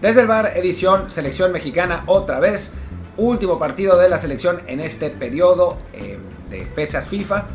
Desde el bar, edición Selección Mexicana otra vez. Último partido de la selección en este periodo eh, de fechas FIFA.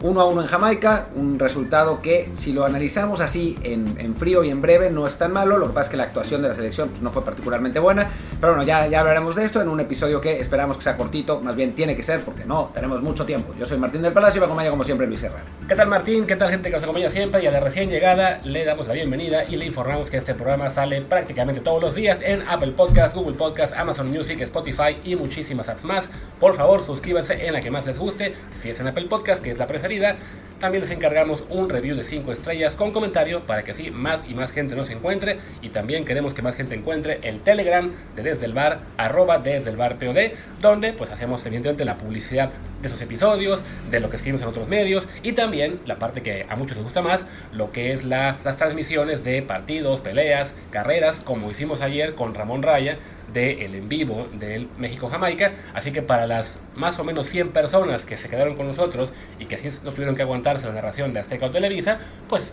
1 a 1 en Jamaica, un resultado que si lo analizamos así en, frío y en breve no es tan malo, lo que pasa es que la actuación de la selección pues, no fue particularmente buena, pero bueno, ya, ya hablaremos de esto en un episodio que esperamos que sea cortito, más bien tiene que ser porque no, tenemos mucho tiempo. Yo soy Martín del Palacio y me acompaña como siempre Luis Herrera. ¿Qué tal Martín? ¿Qué tal gente que nos acompaña siempre? Y a la recién llegada le damos la bienvenida y le informamos que este programa sale prácticamente todos los días en Apple Podcast, Google Podcast, Amazon Music, Spotify y muchísimas apps más. Por favor, suscríbanse en la que más les guste, si es en Apple Podcast, que es la preferida también les encargamos un review de 5 estrellas con comentario para que así más y más gente nos encuentre. Y también queremos que más gente encuentre el Telegram de Desde el Bar, arroba Desde el Bar POD, donde pues hacemos evidentemente la publicidad de esos episodios, de lo que escribimos en otros medios y también la parte que a muchos les gusta más, lo que es las transmisiones de partidos, peleas, carreras, como hicimos ayer con Ramón Raya del el en vivo del México-Jamaica. Así que para las más o menos 100 personas que se quedaron con nosotros y que así no tuvieron que aguantarse la narración de Azteca o Televisa, pues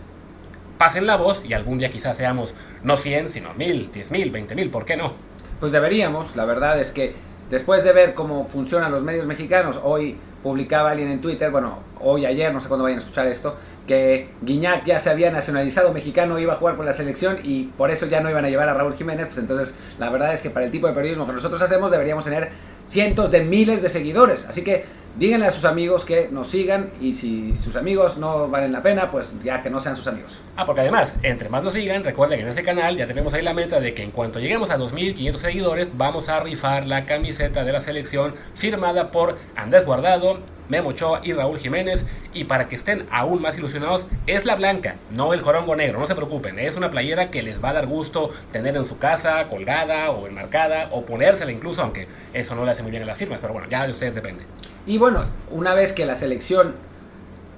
pasen la voz y algún día quizás seamos no 100, sino 1000, 10.000, 20.000, ¿por qué no? Pues deberíamos, la verdad es que después de ver cómo funcionan los medios mexicanos, hoy publicaba alguien en Twitter, bueno, hoy, ayer, no sé cuándo vayan a escuchar esto, que Guiñac ya se había nacionalizado mexicano, iba a jugar con la selección y por eso ya no iban a llevar a Raúl Jiménez, pues entonces la verdad es que para el tipo de periodismo que nosotros hacemos deberíamos tener cientos de miles de seguidores. Así que díganle a sus amigos que nos sigan y si sus amigos no valen la pena, pues ya que no sean sus amigos. Ah, porque además, entre más nos sigan, recuerden que en este canal ya tenemos ahí la meta de que en cuanto lleguemos a 2.500 seguidores, vamos a rifar la camiseta de la selección firmada por Andrés Guardado, Memo Ochoa y Raúl Jiménez. Y para que estén aún más ilusionados, es la blanca, no el jorongo negro, no se preocupen. Es una playera que les va a dar gusto tener en su casa, colgada o enmarcada, o ponérsela incluso, aunque eso no le hace muy bien a las firmas, pero bueno, ya de ustedes depende. Y bueno, una vez que la selección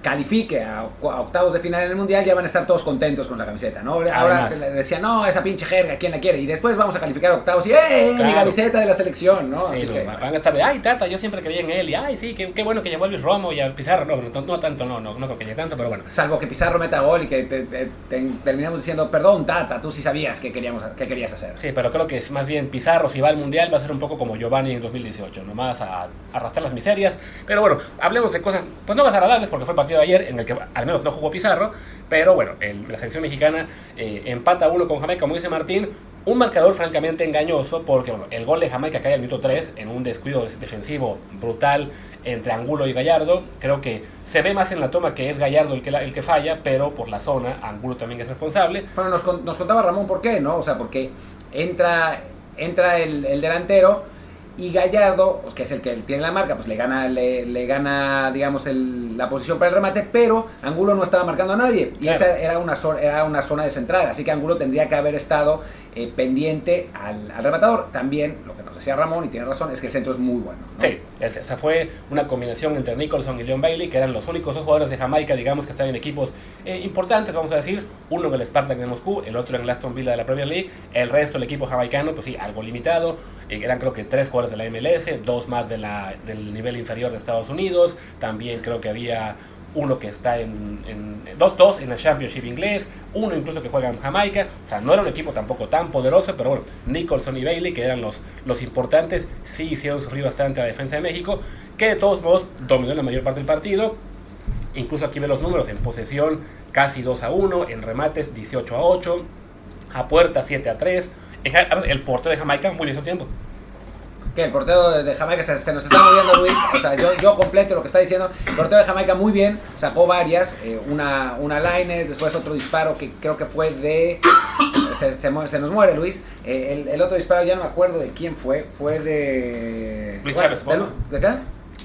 califique a, octavos de final en el mundial, ya van a estar todos contentos con la camiseta, ¿no? Ahora le decían, no, esa pinche jerga, ¿quién la quiere? Y después vamos a calificar a octavos y ¡eh! Mi camiseta de la selección, ¿no? Así que... Van a estar de, ay, Tata, yo siempre creía en él, y ay, sí, qué, qué bueno que llevó a Luis Romo y a Pizarro, no, no, no tanto, no, no, no creo que llegue tanto, pero bueno. Salvo que Pizarro meta gol y que terminamos diciendo, perdón, Tata, tú sí sabías que, queríamos, que querías hacer. Sí, pero creo que es más bien Pizarro, si va al mundial, va a ser un poco como Giovanni en 2018, nomás a, a arrastrar las miserias. Pero bueno, hablemos de cosas, pues no más agradables, porque fue el partido de ayer en el que al menos no jugó Pizarro, pero bueno, la selección mexicana eh, empata uno con Jamaica, como dice Martín, un marcador francamente engañoso porque bueno, el gol de Jamaica cae al minuto 3 en un descuido defensivo brutal entre Angulo y Gallardo. Creo que se ve más en la toma que es Gallardo el que, el que falla, pero por la zona Angulo también es responsable. Bueno, nos, nos contaba Ramón por qué, ¿no? O sea, porque entra, entra el, el delantero y Gallardo, pues, que es el que tiene la marca, pues le gana, le, gana digamos, la posición para el remate, pero Angulo no estaba marcando a nadie. Y esa era una, era una zona de central, así que Angulo tendría que haber estado eh, pendiente al, al, rematador. También, lo que nos decía Ramón, y tiene razón, es que el centro es muy bueno. Sí, esa fue una combinación entre Nicholson y Leon Bailey, que eran los únicos dos jugadores de Jamaica, digamos, que estaban en equipos eh, importantes, vamos a decir. Uno en el Spartak de Moscú, el otro en el Aston Villa de la Premier League. El resto del equipo jamaicano, pues sí, algo limitado eran creo que tres jugadores de la MLS, dos más de la, del nivel inferior de Estados Unidos, también creo que había uno que está en, dos, dos en el Championship inglés, uno incluso que juega en Jamaica, o sea, no era un equipo tampoco tan poderoso, pero bueno, Nicholson y Bailey, que eran los, los importantes, sí hicieron sufrir bastante a la defensa de México, que de todos modos dominó la mayor parte del partido, incluso aquí ve los números, en posesión casi 2 a 1, en remates 18 a 8, a puerta 7 a 3, el portero de Jamaica muy bien tiempo. Que el portero de Jamaica se, nos está moviendo Luis, o sea, yo, yo, completo lo que está diciendo. El portero de Jamaica muy bien, sacó varias, eh, una, una Lines, después otro disparo que creo que fue de... Se, se, nos muere Luis. Eh, el, el, otro disparo ya no me acuerdo de quién fue, fue de... Luis Chávez, ¿De, qué?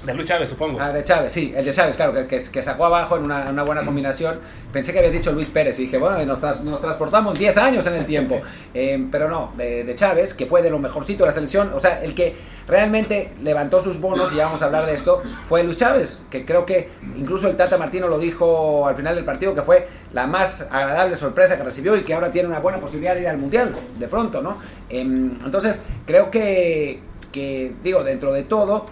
De Luis Chávez, supongo. Ah, de Chávez, sí, el de Chávez, claro, que, que, sacó abajo en una, una, buena combinación. Pensé que habías dicho Luis Pérez y dije, bueno, nos, nos transportamos 10 años en el tiempo. Eh, pero no, de, de, Chávez, que fue de lo mejorcito de la selección. O sea, el que realmente levantó sus bonos, y ya vamos a hablar de esto, fue Luis Chávez, que creo que incluso el Tata Martino lo dijo al final del partido, que fue la más agradable sorpresa que recibió y que ahora tiene una buena posibilidad de ir al Mundial, de pronto, ¿no? Em, entonces, creo que, que, digo, dentro de todo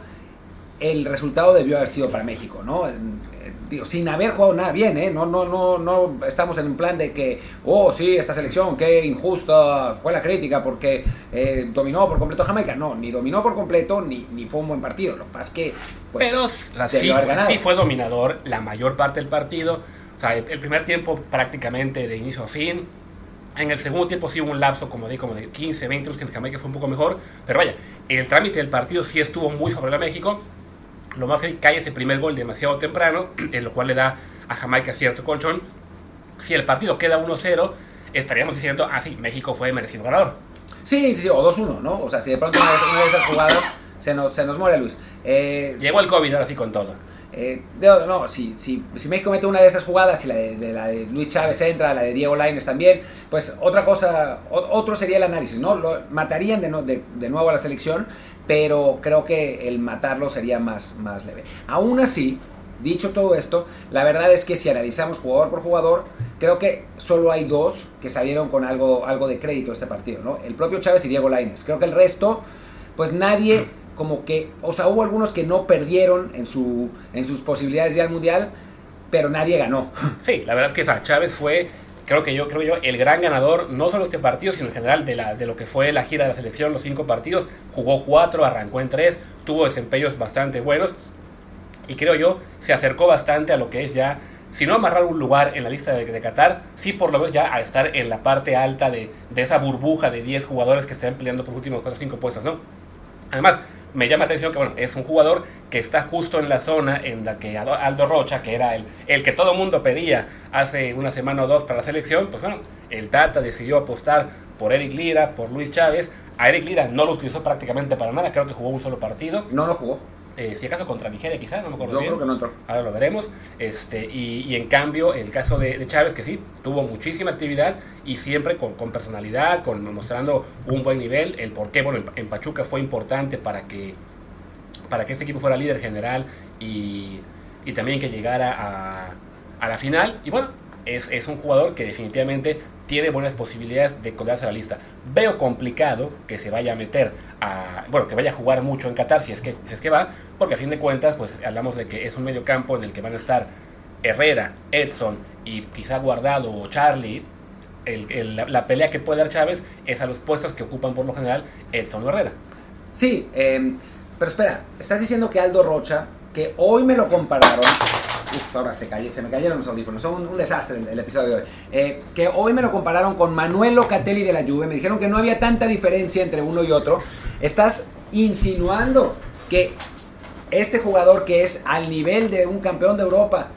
el resultado debió haber sido para México, ¿no? digo, sin haber jugado nada bien, ¿eh? No, no, no, no estamos en un plan de que, oh, sí, esta selección, qué injusta fue la crítica porque eh, dominó por completo a Jamaica. No, ni dominó por completo, ni, ni fue un buen partido. Lo que pasa es que, pues, Pero sí, sí, fue dominador la mayor parte del partido. O sea, el, el primer tiempo prácticamente de inicio a fin. En el segundo tiempo sí hubo un lapso como de, como de 15, 20 minutos que Jamaica fue un poco mejor. Pero vaya, el trámite del partido sí estuvo muy favorable a México. Lo más es que cae ese primer gol demasiado temprano, en lo cual le da a Jamaica cierto colchón. Si el partido queda 1-0, estaríamos diciendo, ah, sí, México fue merecido ganador. Sí, sí, sí, o 2-1, ¿no? O sea, si de pronto una de, una de esas jugadas se nos, se nos muere Luis. Eh, Llegó el COVID ahora sí con todo. Eh, no, no si, si, si, México mete una de esas jugadas y la de, de, la de Luis Chávez entra, la de Diego Lainez también, pues otra cosa, o, otro sería el análisis, ¿no? Lo, matarían de, no, de, de, nuevo a la selección, pero creo que el matarlo sería más, más leve. Aún así, dicho todo esto, la verdad es que si analizamos jugador por jugador, creo que solo hay dos que salieron con algo, algo de crédito este partido, ¿no? El propio Chávez y Diego Lainez. Creo que el resto, pues nadie como que, o sea, hubo algunos que no perdieron en, su, en sus posibilidades de ir al Mundial, pero nadie ganó. Sí, la verdad es que Chávez fue, creo que yo, creo yo, el gran ganador, no solo este partido, sino en general de, la, de lo que fue la gira de la selección, los cinco partidos, jugó cuatro, arrancó en tres, tuvo desempeños bastante buenos, y creo yo, se acercó bastante a lo que es ya, si no amarrar un lugar en la lista de, Qatar, sí por lo menos ya a estar en la parte alta de, de esa burbuja de 10 jugadores que están peleando por los últimos 4 o 5 puestos, ¿no? Además, me llama la atención que bueno, es un jugador que está justo en la zona en la que Aldo Rocha, que era el, el que todo mundo pedía hace una semana o dos para la selección, pues bueno, el Tata decidió apostar por Eric Lira, por Luis Chávez. A Eric Lira no lo utilizó prácticamente para nada, creo que jugó un solo partido. No lo jugó. Eh, si acaso contra Nigeria quizá, no me acuerdo Yo bien. creo que no entró. Ahora lo veremos. Este, y, y en cambio, el caso de, de, Chávez, que sí, tuvo muchísima actividad y siempre con, con, personalidad, con mostrando un buen nivel. El por qué, bueno, en, en Pachuca fue importante para que, para que este equipo fuera líder general y, y también que llegara a, a, la final. Y bueno, es, es un jugador que definitivamente tiene buenas posibilidades de colarse a la lista. Veo complicado que se vaya a meter a, bueno, que vaya a jugar mucho en Qatar si es que, es que va, porque a fin de cuentas, pues hablamos de que es un medio campo en el que van a estar Herrera, Edson y quizá Guardado o Charlie. La, pelea que puede dar Chávez es a los puestos que ocupan por lo general Edson o Herrera. Sí, eh, pero espera, estás diciendo que Aldo Rocha, que hoy me lo compararon, Uf, ahora se, me cayeron los audífonos, son un, desastre el, el, episodio de hoy. Eh, que hoy me lo compararon con Manuel Locatelli de la Juve, me dijeron que no había tanta diferencia entre uno y otro. Estás insinuando que este jugador que es al nivel de un campeón de Europa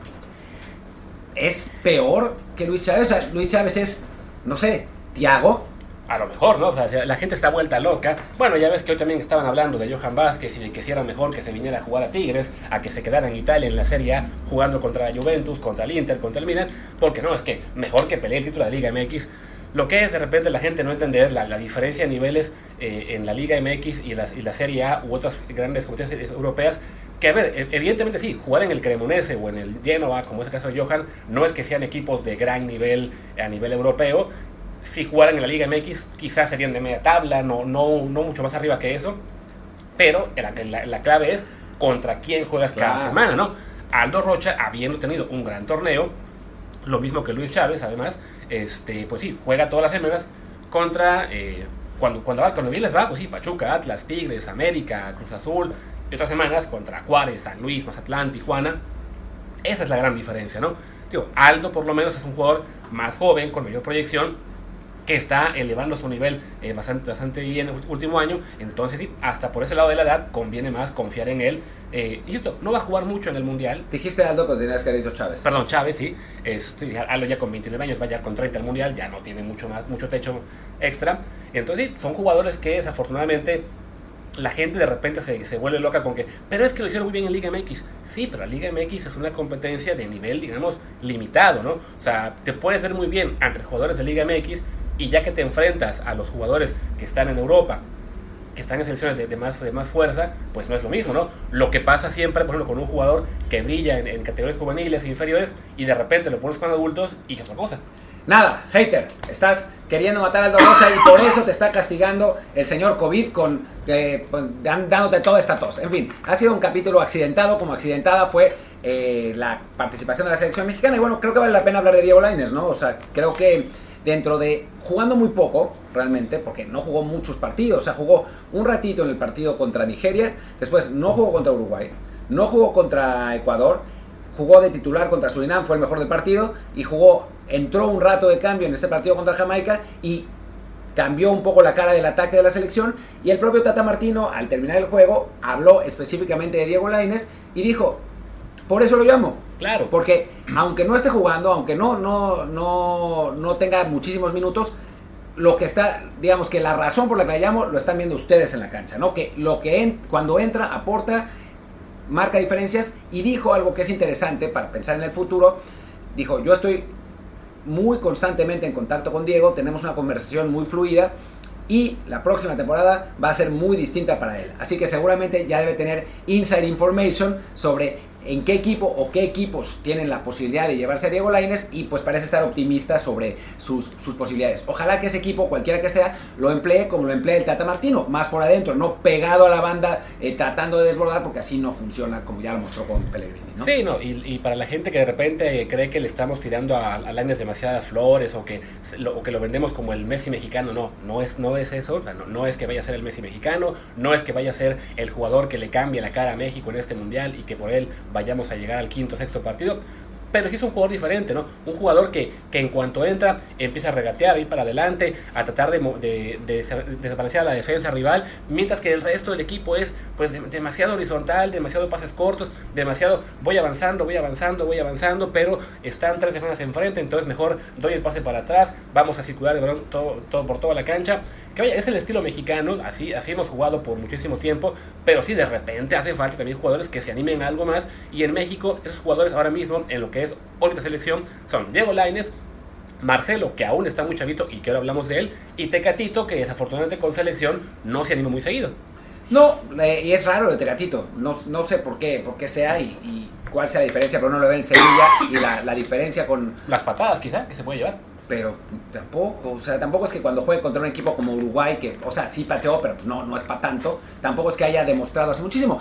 es peor que Luis Chávez. O sea, Luis Chávez es, no sé, Tiago. A lo mejor, ¿no? O sea, la gente está vuelta loca. Bueno, ya ves que hoy también estaban hablando de Johan Vázquez y de que si era mejor que se viniera a jugar a Tigres, a que se quedara en Italia en la Serie A jugando contra la Juventus, contra el Inter, contra el Milan, porque no, es que mejor que pelee el título de la Liga MX. Lo que es de repente la gente no entender la, la diferencia de niveles eh, en la Liga MX y la, y la Serie A u otras grandes competencias europeas que a ver, evidentemente sí, jugar en el Cremonese o en el Genoa, como es el caso de Johan, no es que sean equipos de gran nivel a nivel europeo. Si jugaran en la Liga MX, quizás serían de media tabla, no, no, no mucho más arriba que eso. Pero la, la, la clave es contra quién juegas claro. cada semana, ¿no? Aldo Rocha, habiendo tenido un gran torneo, lo mismo que Luis Chávez, además, este, pues sí, juega todas las semanas contra. Eh, cuando, cuando, cuando bien les va, pues sí, Pachuca, Atlas, Tigres, América, Cruz Azul, y otras semanas contra Juárez, San Luis, Mazatlán, Tijuana. Esa es la gran diferencia, ¿no? Digo, Aldo por lo menos es un jugador más joven, con mayor proyección, que está elevando su nivel eh, bastante, bastante bien el último año. Entonces, sí, hasta por ese lado de la edad, conviene más confiar en él. Eh, y esto, no va a jugar mucho en el Mundial. Dijiste Aldo, pero tenías que haber dicho Chávez. Perdón, Chávez, sí. Este, Aldo ya con 29 años, va ya con 30 al Mundial, ya no tiene mucho, más, mucho techo extra. Entonces, sí, son jugadores que desafortunadamente la gente de repente se, se, vuelve loca con que, pero es que lo hicieron muy bien en Liga MX. Sí, pero la Liga MX es una competencia de nivel, digamos, limitado, ¿no? O sea, te puedes ver muy bien entre jugadores de Liga MX y ya que te enfrentas a los jugadores que están en Europa, que están en selecciones de, más, de más fuerza, pues no es lo mismo, ¿no? Lo que pasa siempre, por ejemplo, con un jugador que brilla en, en categorías juveniles e inferiores y de repente lo pones con adultos y es otra cosa. Nada, hater, estás queriendo matar al Rocha y por eso te está castigando el señor COVID con eh, dándote toda esta tos. En fin, ha sido un capítulo accidentado, como accidentada fue eh, la participación de la selección mexicana. Y bueno, creo que vale la pena hablar de Diego Laines, ¿no? O sea, creo que dentro de jugando muy poco, realmente, porque no jugó muchos partidos, o sea, jugó un ratito en el partido contra Nigeria, después no jugó contra Uruguay, no jugó contra Ecuador, jugó de titular contra Surinam, fue el mejor del partido, y jugó, entró un rato de cambio en este partido contra Jamaica y cambió un poco la cara del ataque de la selección. Y el propio Tata Martino al terminar el juego habló específicamente de Diego Laines y dijo, por eso lo llamo. Claro. Porque aunque no esté jugando, aunque no, no, no, no tenga muchísimos minutos, lo que está, digamos que la razón por la que la llamo lo están viendo ustedes en la cancha, ¿no? Que lo que cuando entra aporta, marca diferencias y dijo algo que es interesante para pensar en el futuro. Dijo, yo estoy muy constantemente en contacto con Diego, tenemos una conversación muy fluida y la próxima temporada va a ser muy distinta para él. Así que seguramente ya debe tener inside information sobre en qué equipo o qué equipos tienen la posibilidad de llevarse a Diego Laines y pues parece estar optimista sobre sus, posibilidades. Ojalá que ese equipo, cualquiera que sea, lo emplee como lo emplea el Tata Martino, más por adentro, no pegado a la banda eh, tratando de desbordar porque así no funciona como ya lo mostró con Pellegrini. Sí, no, y, para la gente que de repente cree que le estamos tirando a, a Laines demasiadas flores o que, lo, que lo vendemos como el Messi mexicano, no, no es, no es eso, no, no es que vaya a ser el Messi mexicano, no es que vaya a ser el jugador que le cambie la cara a México en este mundial y que por él vayamos a llegar al quinto, sexto partido. Pero sí es un jugador diferente, ¿no? Un jugador que, que en cuanto entra empieza a regatear, a ir para adelante, a tratar de, de, de, desaparecer a la defensa rival, mientras que el resto del equipo es pues demasiado horizontal, demasiado pases cortos, demasiado voy avanzando, voy avanzando, voy avanzando, pero están tres defensas enfrente, entonces mejor doy el pase para atrás, vamos a circular el balón todo por toda la cancha que vaya, es el estilo mexicano, así, así hemos jugado por muchísimo tiempo, pero sí de repente hace falta también jugadores que se animen a algo más. Y en México, esos jugadores ahora mismo, en lo que es ahorita selección, son Diego Laines, Marcelo, que aún está muy chavito y que ahora hablamos de él, y Tecatito, que desafortunadamente con selección no se anima muy seguido. No, y es raro de Tecatito, no, no sé por qué, por qué sea y, cuál sea la diferencia, pero no lo ve en Sevilla y la, la diferencia con... Las patadas quizá, que se puede llevar pero tampoco, o sea, tampoco es que cuando juegue contra un equipo como Uruguay, que, o sea, sí pateó, pero pues no, no es para tanto, tampoco es que haya demostrado hace muchísimo.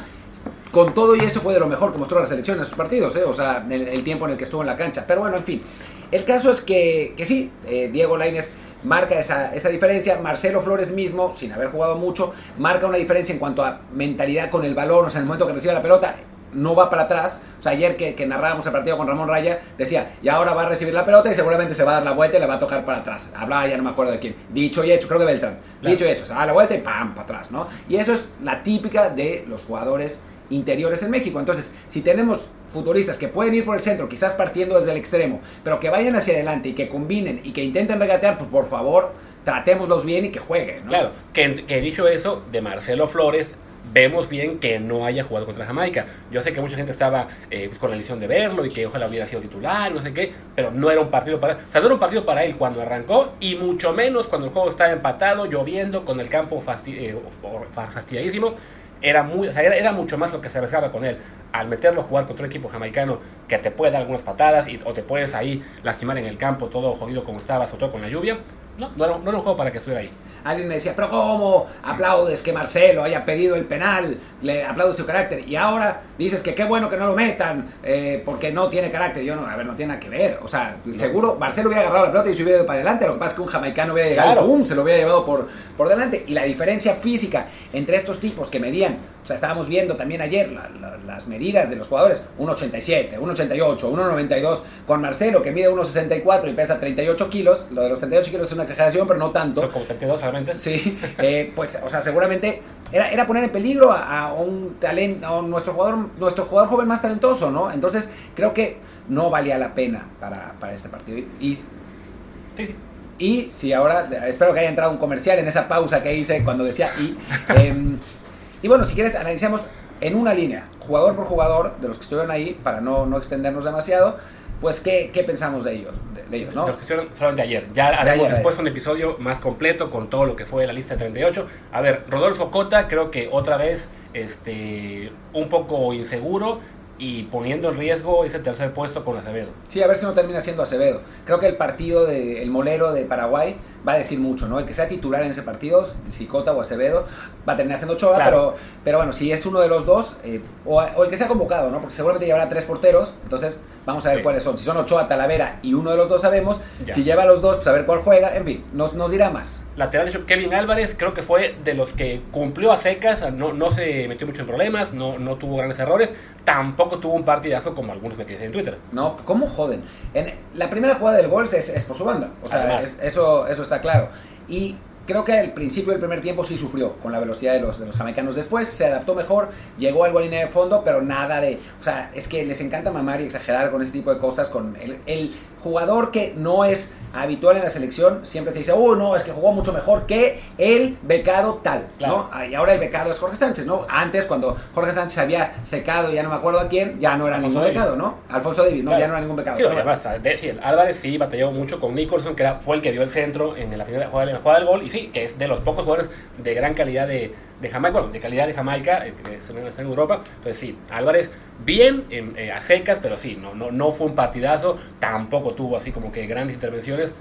Con todo y eso fue de lo mejor que mostró la selección en sus partidos, ¿eh? o sea, el, el, tiempo en el que estuvo en la cancha. Pero bueno, en fin, el caso es que, que sí, eh, Diego Lainez marca esa, esa, diferencia. Marcelo Flores mismo, sin haber jugado mucho, marca una diferencia en cuanto a mentalidad con el balón, o sea, en el momento que recibe la pelota, no va para atrás. O sea, ayer que, que, narrábamos el partido con Ramón Raya, decía, y ahora va a recibir la pelota y seguramente se va a dar la vuelta y le va a tocar para atrás. Hablaba ya no me acuerdo de quién. Dicho y hecho, creo que Beltrán. Dicho y hecho, se da la vuelta y pam, para atrás, ¿no? Y eso es la típica de los jugadores interiores en México. Entonces, si tenemos futuristas que pueden ir por el centro, quizás partiendo desde el extremo, pero que vayan hacia adelante y que combinen y que intenten regatear, pues por favor, tratémoslos bien y que jueguen. ¿no? Claro, que, que dicho eso, de Marcelo Flores vemos bien que no haya jugado contra Jamaica. Yo sé que mucha gente estaba eh, pues, con la ilusión de verlo y que ojalá hubiera sido titular, no sé qué, pero no era un partido para, o sea, no era un partido para él cuando arrancó y mucho menos cuando el juego estaba empatado, lloviendo, con el campo eh, fastidiadísimo. Era, muy, o sea, era, era, mucho más lo que se arriesgaba con él. Al meterlo a jugar contra un equipo jamaicano que te puede dar algunas patadas y, o te puedes ahí lastimar en el campo todo jodido como estaba, sobre todo con la lluvia, no, no era, no era, un juego para que estuviera ahí. Alguien me decía, pero ¿cómo aplaudes que Marcelo haya pedido el penal? Le aplaudo su carácter. Y ahora dices que qué bueno que no lo metan eh, porque no tiene carácter. Yo no, a ver, no tiene nada que ver. O sea, no. seguro Marcelo hubiera agarrado la pelota y se hubiera ido para adelante. Lo que pasa es que un jamaicano hubiera llegado claro. ¡pum! se lo hubiera llevado por, por delante. Y la diferencia física entre estos tipos que medían, o sea, estábamos viendo también ayer la, la, las medidas de los jugadores: 1,87, 1,88, 1,92. Con Marcelo que mide 1,64 y pesa 38 kilos. Lo de los 38 kilos es una exageración, pero no tanto. Son como 32 solamente. Sí, eh, pues, o sea, seguramente era, era poner en peligro a, a un talento, a nuestro jugador, nuestro jugador joven más talentoso, ¿no? Entonces, creo que no valía la pena para, para este partido. Y, sí. y si ahora, espero que haya entrado un comercial en esa pausa que hice cuando decía y. Eh, y bueno, si quieres, analizamos en una línea, jugador por jugador, de los que estuvieron ahí, para no, no extendernos demasiado pues ¿qué, qué pensamos de ellos? De, de ellos ¿no? Los que solamente ayer. Ya de haremos ayer, después un episodio más completo con todo lo que fue la lista de 38. A ver, Rodolfo Cota, creo que otra vez este, un poco inseguro. y poniendo en riesgo ese tercer puesto con Acevedo. Sí, a ver si no termina siendo Acevedo. Creo que el partido del Molero de Paraguay va a decir mucho, ¿no? El que sea titular en ese partido, si Cota o Acevedo, va a terminar siendo Ochoa, pero, pero bueno, si es uno de los dos, eh, o, el que sea convocado, ¿no? Porque seguramente llevará tres porteros, entonces vamos a ver cuáles son. Si son Ochoa, Talavera y uno de los dos sabemos, si lleva a los dos, pues a ver cuál juega, en fin, nos, nos dirá más. Lateral hecho Kevin Álvarez creo que fue de los que cumplió a secas, no, no se metió mucho en problemas, no, no tuvo grandes errores, tampoco tuvo un partidazo como algunos me dicen en Twitter. No, ¿cómo joden? En la primera jugada del gol es, es por su banda, o sea, eso, eso está claro. Y creo que al principio del primer tiempo sí sufrió con la velocidad de los, de los jamaicanos. Después se adaptó mejor, llegó algo a línea de fondo, pero nada de. O sea, es que les encanta mamar y exagerar con este tipo de cosas. Con el, el jugador que no es habitual en la selección, siempre se dice, oh, no, es que jugó mucho mejor que el becado tal, ¿no? Y ahora el becado es Jorge Sánchez, ¿no? Antes, cuando Jorge Sánchez había secado, ya no me acuerdo a quién, ya no era ningún becado, ¿no? Alfonso Davis, ¿no? Ya no era ningún becado. Sí, además, sí, Álvarez sí batalló mucho con Nicholson, que era, fue el que dio el centro en la primera jugada, en la jugada del gol, y sí, que es de los pocos jugadores de gran calidad de, de Jamaica, bueno, de calidad de Jamaica, eh, en Europa. Entonces sí, Álvarez bien eh, a secas, pero sí, no, no, no fue un partidazo, tampoco tuvo así como que grandes intervenciones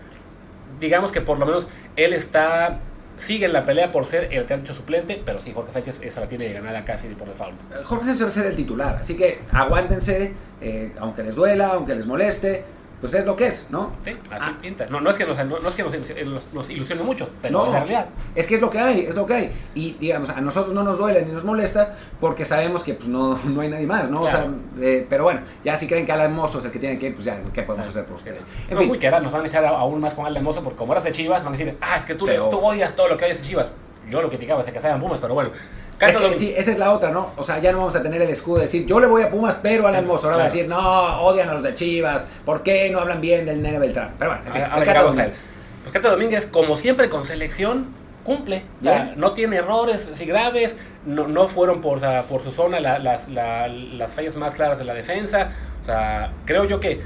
digamos que por lo menos él está sigue en la pelea por ser el teatro suplente, pero sí, Jorge Sánchez esa la tiene ganada casi por default. Jorge Sánchez va a ser el titular, así que aguántense, eh, aunque les duela, aunque les moleste, pues es lo que es, ¿no? Sí, así ah. pinta. No, no, es que, nos, no, es que nos, ilusione mucho, pero es la realidad. Es que es lo que hay, es lo que hay. Y digamos, a nosotros no nos duele ni nos molesta porque sabemos que pues, no, no hay nadie más, ¿no? O sea, eh, pero bueno, ya si creen que Alan Mozo es el que tiene que ir, pues ya, ¿qué podemos hacer por ustedes? En fin. que ahora nos van a echar aún más con Alan Mozo porque como eras de Chivas, van a decir, ah, es que tú, tú odias todo lo que hay de Chivas. Yo lo criticaba desde que estaban Pumas, pero bueno. Es que, sí, esa es la otra, ¿no? O sea, ya no vamos a tener el escudo de decir, yo le voy a Pumas, pero a la Ahora va a decir, no, odian a los de Chivas, ¿por qué no hablan bien del Nene Beltrán? Pero bueno, en fin, el Cato Domínguez. Pues Cato Domínguez, como siempre con selección, cumple. Ya, no tiene errores así graves, no, no fueron por, por su zona las, las fallas más claras de la defensa. O sea, creo yo que.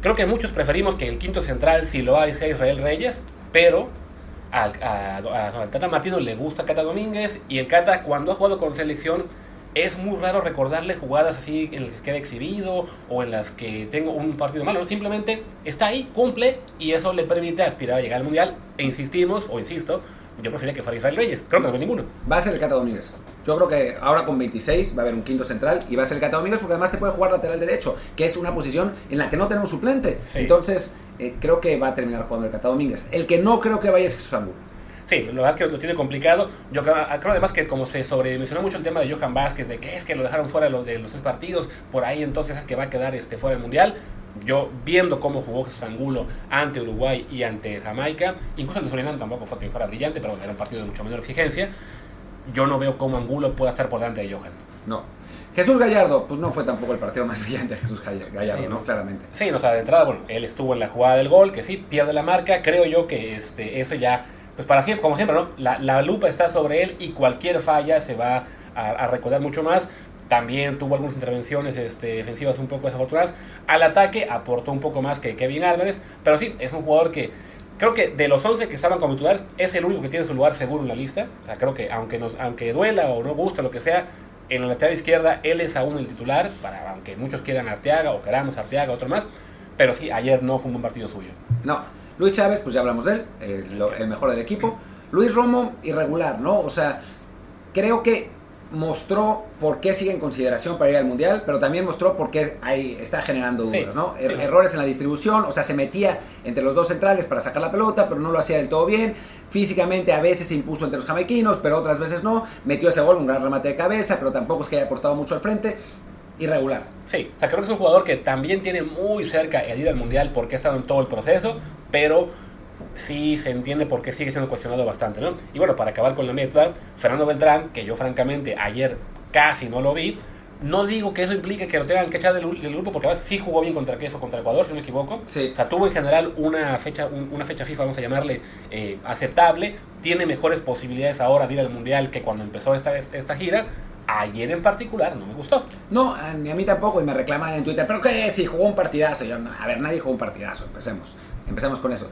Creo que muchos preferimos que el quinto central, si lo hay, sea Israel Reyes, pero al, a, Tata Martino le gusta Cata Domínguez y el Cata cuando ha jugado con selección es muy raro recordarle jugadas así en las que queda exhibido o en las que tengo un partido malo. Simplemente está ahí, cumple y eso le permite aspirar a llegar al Mundial. E insistimos, o insisto, yo preferiría que fuera Israel Reyes. Creo que no hay ninguno. Va a ser el Cata Domínguez. Yo creo que ahora con 26 va a haber un quinto central y va a ser el Cata Domínguez porque además te puede jugar lateral derecho, que es una posición en la que no tenemos suplente. Entonces, eh, creo que va a terminar jugando el Cata Domínguez. El que no creo que vaya es Jesús Angulo. Sí, la verdad es que lo tiene complicado. Yo creo, además que como se sobredimensionó mucho el tema de Johan Vázquez, de que es que lo dejaron fuera de los, de los tres partidos, por ahí entonces es que va a quedar este, fuera del Mundial. Yo viendo cómo jugó Jesús Angulo ante Uruguay y ante Jamaica, incluso ante Surinam tampoco fue que fuera brillante, pero bueno, era un partido de mucho menor exigencia. Yo no veo cómo Angulo pueda estar por delante de Johan. No, Jesús Gallardo, pues no fue tampoco el partido más brillante de Jesús Gallardo, ¿no? Claramente. Sí, o sea, de entrada, bueno, él estuvo en la jugada del gol, que sí, pierde la marca. Creo yo que este, eso ya, pues para siempre, como siempre, ¿no? La, lupa está sobre él y cualquier falla se va a, recordar mucho más. También tuvo algunas intervenciones este, defensivas un poco desafortunadas. Al ataque aportó un poco más que Kevin Álvarez, pero sí, es un jugador que creo que de los 11 que estaban como titulares es el único que tiene su lugar seguro en la lista. O sea, creo que aunque, aunque duela o no gusta lo que sea, en la lateral izquierda, él es aún el titular, para, aunque muchos quieran Arteaga o queramos Arteaga, otro más. Pero sí, ayer no fue un buen partido suyo. No. Luis Chávez, pues ya hablamos de él, el mejor del equipo. Luis Romo, irregular, ¿no? O sea, creo que mostró por qué sigue en consideración para ir al Mundial, pero también mostró por qué ahí está generando dudas, ¿no? Er, errores en la distribución, o sea, se metía entre los dos centrales para sacar la pelota, pero no lo hacía del todo bien. Físicamente a veces se impuso entre los jamaiquinos, pero otras veces no. Metió ese gol, un gran remate de cabeza, pero tampoco es que haya aportado mucho al frente. Irregular. Sí, o sea, creo que es un jugador que también tiene muy cerca el ir al Mundial porque ha estado en todo el proceso, pero sí se entiende por qué sigue siendo cuestionado bastante, ¿no? Y bueno, para acabar con la meta, Fernando Beltrán, que yo francamente ayer casi no lo vi, no digo que eso implique que lo tengan que echar del, grupo, porque sí jugó bien contra queso, contra Ecuador, si no me equivoco. Sí. O sea, tuvo en general una fecha, una fecha FIFA, vamos a llamarle, eh, aceptable. Tiene mejores posibilidades ahora de ir al Mundial que cuando empezó esta, esta gira. Ayer en particular no me gustó. No, ni a mí tampoco, y me reclaman en Twitter, pero ¿qué? Si jugó un partidazo. Yo, a ver, nadie jugó un partidazo, empecemos. Empecemos con eso.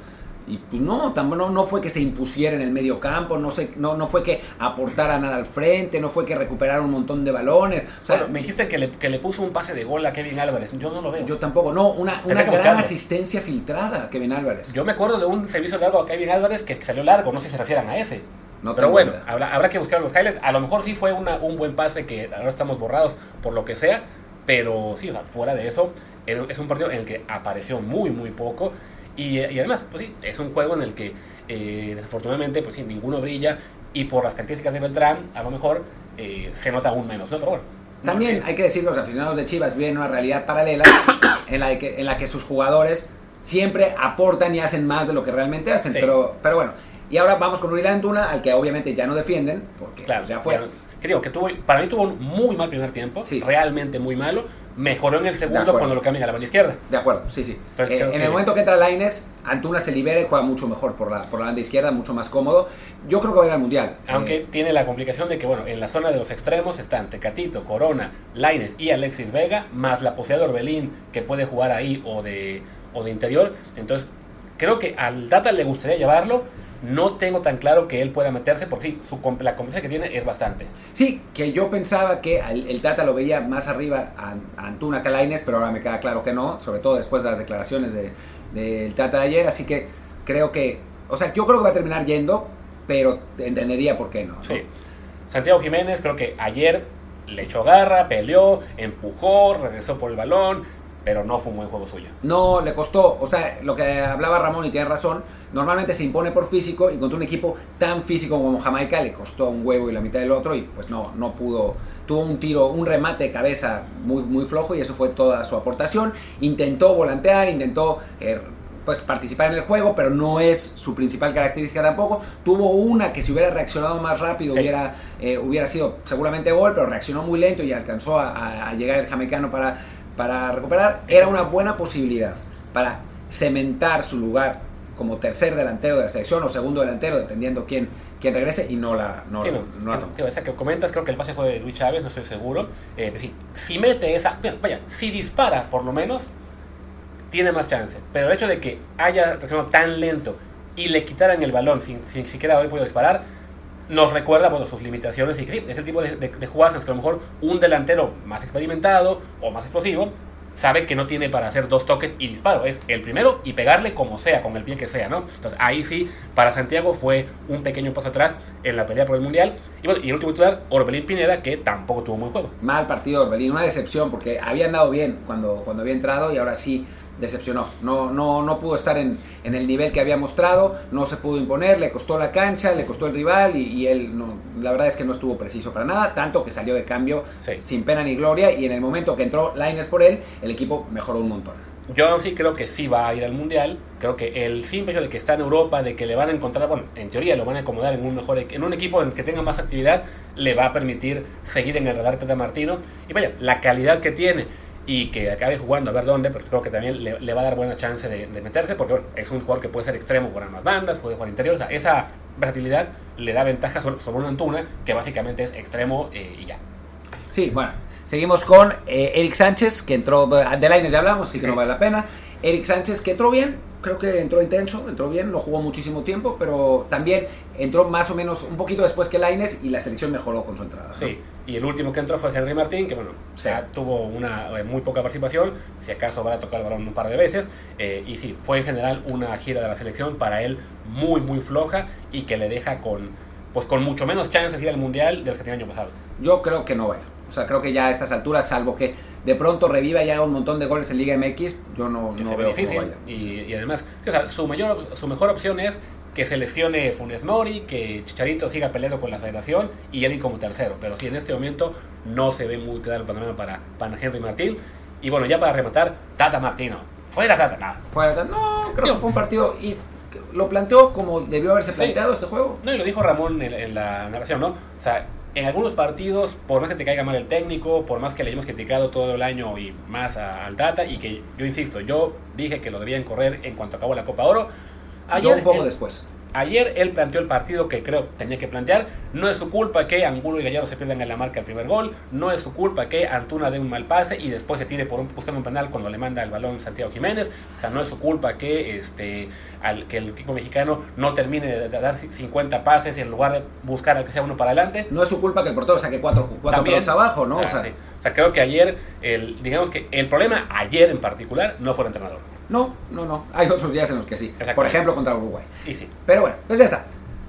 Y pues no, no, no fue que se impusiera en el medio campo, no, se, no, no fue que aportara nada al frente, no fue que recuperara un montón de balones. O sea, me dijiste que le, que le, puso un pase de gol a Kevin Álvarez, yo no lo veo. Yo tampoco, no, una, una gran asistencia filtrada a Kevin Álvarez. Yo me acuerdo de un servicio largo a Kevin Álvarez que salió largo, no sé si se refieran a ese. No Pero bueno, habrá, habrá, que buscar los highlights. A lo mejor sí fue una, un buen pase que ahora estamos borrados por lo que sea. Pero sí, fuera de eso, es un partido en el que apareció muy, muy poco. Y, además, pues sí, es un juego en el que eh, desafortunadamente, pues sí, ninguno brilla. Y por las características de Beltrán, a lo mejor eh, se nota aún menos. ¿no? Pero bueno, También hay que decir, los aficionados de Chivas viven una realidad paralela en la, que, en la que sus jugadores siempre aportan y hacen más de lo que realmente hacen. Pero, pero bueno, y ahora vamos con Uriel Antuna, al que obviamente ya no defienden, porque claro, ya fue. creo que tuvo, para mí tuvo un muy mal primer tiempo, realmente muy malo. Mejoró en el segundo cuando lo cambian a la banda izquierda. De acuerdo, sí, sí. Eh, en el momento que entra Laines, Antuna se libera y juega mucho mejor por la, por la banda izquierda, mucho más cómodo. Yo creo que va a ir al Mundial. Aunque eh, tiene la complicación de que, bueno, en la zona de los extremos están Tecatito, Corona, Laines y Alexis Vega, más la posibilidad de Orbelín que puede jugar ahí o de, o de interior. Entonces, creo que al Data le gustaría llevarlo, no tengo tan claro que él pueda meterse, porque sí, su, la competencia que tiene es bastante. Sí, que yo pensaba que el, Tata lo veía más arriba a, Antuna Calaines, pero ahora me queda claro que no, sobre todo después de las declaraciones del de, Tata de ayer, así que creo que, o sea, yo creo que va a terminar yendo, pero entendería por qué no. Sí. Santiago Jiménez creo que ayer le echó garra, peleó, empujó, regresó por el balón, pero no fue un buen juego suyo. No, le costó, o sea, lo que hablaba Ramón y tiene razón, normalmente se impone por físico y contra un equipo tan físico como Jamaica le costó un huevo y la mitad del otro y pues no, no pudo, tuvo un tiro, un remate de cabeza muy, muy flojo y eso fue toda su aportación, intentó volantear, intentó... Eh, pues participar en el juego, pero no es su principal característica tampoco. Tuvo una que si hubiera reaccionado más rápido hubiera, eh, hubiera sido seguramente gol, pero reaccionó muy lento y alcanzó a, a llegar el jamaicano para para recuperar, era una buena posibilidad para cementar su lugar como tercer delantero de la selección o segundo delantero, dependiendo quién, quién regrese, y no la, no, esa que comentas, creo que el pase fue de Luis Chávez, no estoy seguro. Eh, si mete esa, vaya, si dispara por lo menos, tiene más chance. Pero el hecho de que haya reaccionado tan lento y le quitaran el balón sin, sin siquiera haber podido disparar, nos recuerda bueno, sus limitaciones y es el tipo de, de, jugadas que a lo mejor un delantero más experimentado o más explosivo sabe que no tiene para hacer dos toques y disparo. Es el primero y pegarle como sea, con el pie que sea, ¿no? Entonces ahí sí, para Santiago fue un pequeño paso atrás en la pelea por el Mundial. Y bueno, y el último titular, Orbelín Pineda, que tampoco tuvo muy juego. Mal partido Orbelín, una decepción porque había andado bien cuando, cuando había entrado y ahora sí decepcionó. No, no, no pudo estar en, en, el nivel que había mostrado, no se pudo imponer, le costó la cancha, le costó el rival y, él, no, la verdad es que no estuvo preciso para nada, tanto que salió de cambio sin pena ni gloria y en el momento que entró Lines por él, el equipo mejoró un montón. Yo sí creo que sí va a ir al Mundial. Creo que el simple hecho de que está en Europa, de que le van a encontrar, bueno, en teoría lo van a acomodar en un mejor en un equipo en que tenga más actividad, le va a permitir seguir en el radar Tata Martino. Y vaya, la calidad que tiene y que acabe jugando a ver dónde, pero creo que también le, va a dar buena chance de, meterse, porque es un jugador que puede ser extremo por ambas bandas, puede jugar interior, o sea, esa versatilidad le da ventaja sobre, sobre una Antuna, que básicamente es extremo eh, y ya. Sí, bueno, seguimos con eh, Eric Sánchez, que entró, de Lines ya hablamos, así que no vale la pena. Eric Sánchez, que entró bien, creo que entró intenso, entró bien, no jugó muchísimo tiempo, pero también entró más o menos un poquito después que Laines y la selección mejoró con su entrada. Sí, y el último que entró fue Henry Martín, que bueno, tuvo una eh, muy poca participación, si acaso habrá tocado el balón un par de veces, eh, y sí, fue en general una gira de la selección para él muy, muy floja y que le deja con, pues, con mucho menos chances de ir al Mundial del que tenía el año pasado. Yo creo que no va O sea, creo que ya a estas alturas, salvo que de pronto reviva y haga un montón de goles en Liga MX, yo no, no veo difícil. Y, además, su, mayor, su mejor opción es que se lesione Funes Mori, que Chicharito siga peleando con la federación y él como tercero. Pero si en este momento no se ve muy claro el panorama para, para Henry Martín. Y bueno, ya para rematar, Tata Martino. Fuera Tata, nada. Fuera Tata, no, creo que fue un partido y lo planteó como debió haberse planteado este juego. No, y lo dijo Ramón en, en la narración, ¿no? O sea, en algunos partidos, por más que te caiga mal el técnico, por más que le hayamos criticado todo el año y más al Data, y que yo insisto, yo dije que lo debían correr en cuanto acabó la Copa Oro, Yo un poco después. Ayer él planteó el partido que creo tenía que plantear. No es su culpa que Angulo y Gallardo se pierdan en la marca el primer gol. No es su culpa que Antuna dé un mal pase y después se tire por un, buscando un penal cuando le manda el balón Santiago Jiménez. O sea, no es su culpa que, este, al, que el equipo mexicano no termine de, dar 50 pases en lugar de buscar al que sea uno para adelante. No es su culpa que el portero saque cuatro, cuatro abajo, ¿no? O sea, o sea, creo que ayer, el, digamos que el problema ayer en particular no fue el entrenador. No, no, no. Hay otros días en los que sí. Por ejemplo, contra Uruguay. Y sí. Pero bueno, pues ya está.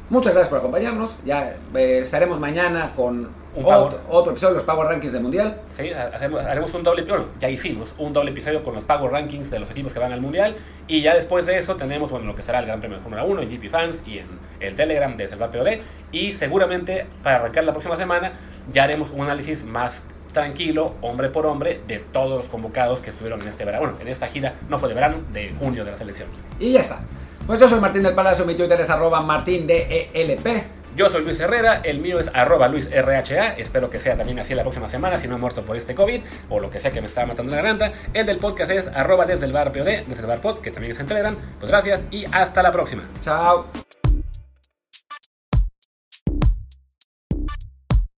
Muchas gracias por acompañarnos. Ya eh, estaremos mañana con otro, episodio de los Power Rankings del Mundial. Sí, haremos un doble, bueno, ya hicimos un doble episodio con los Power Rankings de los equipos que van al Mundial. Y ya después de eso tenemos bueno, lo que será el Gran Premio de Fórmula 1 en GP Fans y en el Telegram de Selva POD. Y seguramente para arrancar la próxima semana ya haremos un análisis más tranquilo, hombre por hombre, de todos los convocados que estuvieron en este verano. Bueno, en esta gira, no fue de verano, de junio de la selección. Y ya está. Pues yo soy Martín del Palacio, mi Twitter es arroba martindelp. Yo soy Luis Herrera, el mío es arroba luisrha, espero que sea también así la próxima semana, si no he muerto por este COVID, o lo que sea que me estaba matando la garganta. El del podcast es arroba desde el bar POD, desde el bar pod, que también se entregan. Pues gracias y hasta la próxima. Chao.